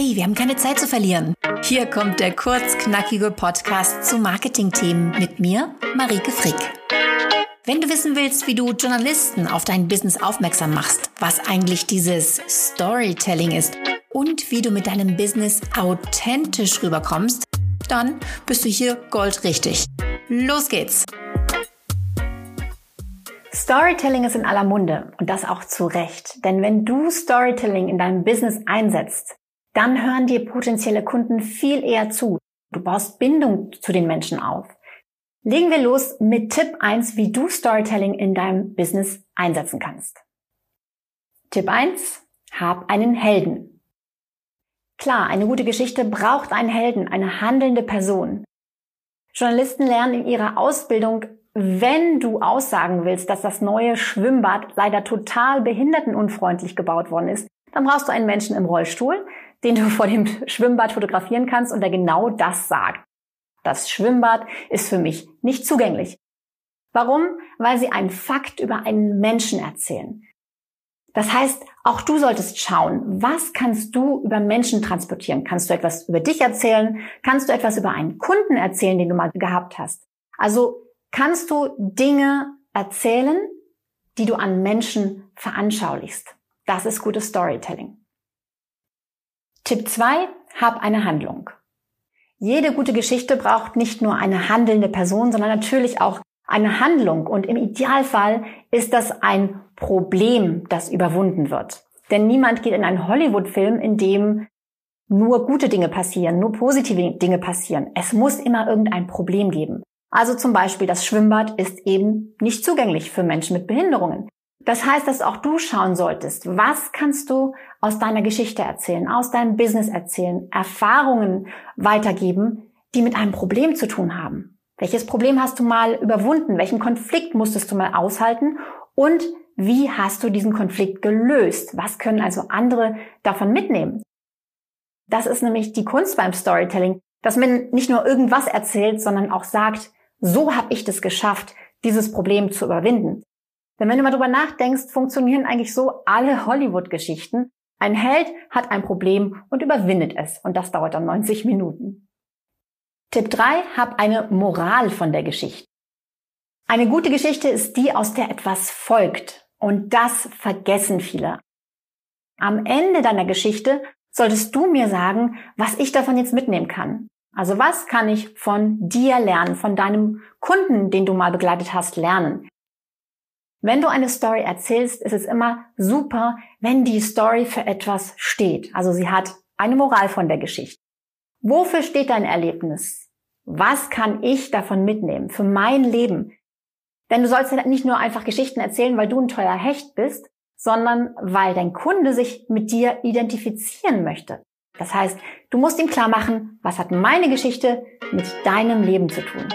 Hey, wir haben keine Zeit zu verlieren. Hier kommt der kurzknackige Podcast zu Marketingthemen mit mir, Marike Frick. Wenn du wissen willst, wie du Journalisten auf dein Business aufmerksam machst, was eigentlich dieses Storytelling ist und wie du mit deinem Business authentisch rüberkommst, dann bist du hier goldrichtig. Los geht's! Storytelling ist in aller Munde und das auch zu Recht. Denn wenn du Storytelling in deinem Business einsetzt, dann hören dir potenzielle Kunden viel eher zu. Du baust Bindung zu den Menschen auf. Legen wir los mit Tipp 1, wie du Storytelling in deinem Business einsetzen kannst. Tipp 1, hab einen Helden. Klar, eine gute Geschichte braucht einen Helden, eine handelnde Person. Journalisten lernen in ihrer Ausbildung, wenn du aussagen willst, dass das neue Schwimmbad leider total behindertenunfreundlich gebaut worden ist, dann brauchst du einen Menschen im Rollstuhl, den du vor dem Schwimmbad fotografieren kannst und der genau das sagt. Das Schwimmbad ist für mich nicht zugänglich. Warum? Weil sie einen Fakt über einen Menschen erzählen. Das heißt, auch du solltest schauen, was kannst du über Menschen transportieren? Kannst du etwas über dich erzählen? Kannst du etwas über einen Kunden erzählen, den du mal gehabt hast? Also kannst du Dinge erzählen, die du an Menschen veranschaulichst. Das ist gutes Storytelling. Tipp 2, hab eine Handlung. Jede gute Geschichte braucht nicht nur eine handelnde Person, sondern natürlich auch eine Handlung. Und im Idealfall ist das ein Problem, das überwunden wird. Denn niemand geht in einen Hollywood-Film, in dem nur gute Dinge passieren, nur positive Dinge passieren. Es muss immer irgendein Problem geben. Also zum Beispiel das Schwimmbad ist eben nicht zugänglich für Menschen mit Behinderungen. Das heißt, dass auch du schauen solltest, was kannst du aus deiner Geschichte erzählen, aus deinem Business erzählen, Erfahrungen weitergeben, die mit einem Problem zu tun haben. Welches Problem hast du mal überwunden? Welchen Konflikt musstest du mal aushalten? Und wie hast du diesen Konflikt gelöst? Was können also andere davon mitnehmen? Das ist nämlich die Kunst beim Storytelling, dass man nicht nur irgendwas erzählt, sondern auch sagt, so habe ich das geschafft, dieses Problem zu überwinden. Denn wenn du mal drüber nachdenkst, funktionieren eigentlich so alle Hollywood-Geschichten. Ein Held hat ein Problem und überwindet es. Und das dauert dann 90 Minuten. Tipp 3, hab eine Moral von der Geschichte. Eine gute Geschichte ist die, aus der etwas folgt. Und das vergessen viele. Am Ende deiner Geschichte solltest du mir sagen, was ich davon jetzt mitnehmen kann. Also was kann ich von dir lernen, von deinem Kunden, den du mal begleitet hast, lernen? Wenn du eine Story erzählst, ist es immer super, wenn die Story für etwas steht. Also sie hat eine Moral von der Geschichte. Wofür steht dein Erlebnis? Was kann ich davon mitnehmen für mein Leben? Denn du sollst nicht nur einfach Geschichten erzählen, weil du ein teuer Hecht bist, sondern weil dein Kunde sich mit dir identifizieren möchte. Das heißt, du musst ihm klar machen, was hat meine Geschichte mit deinem Leben zu tun.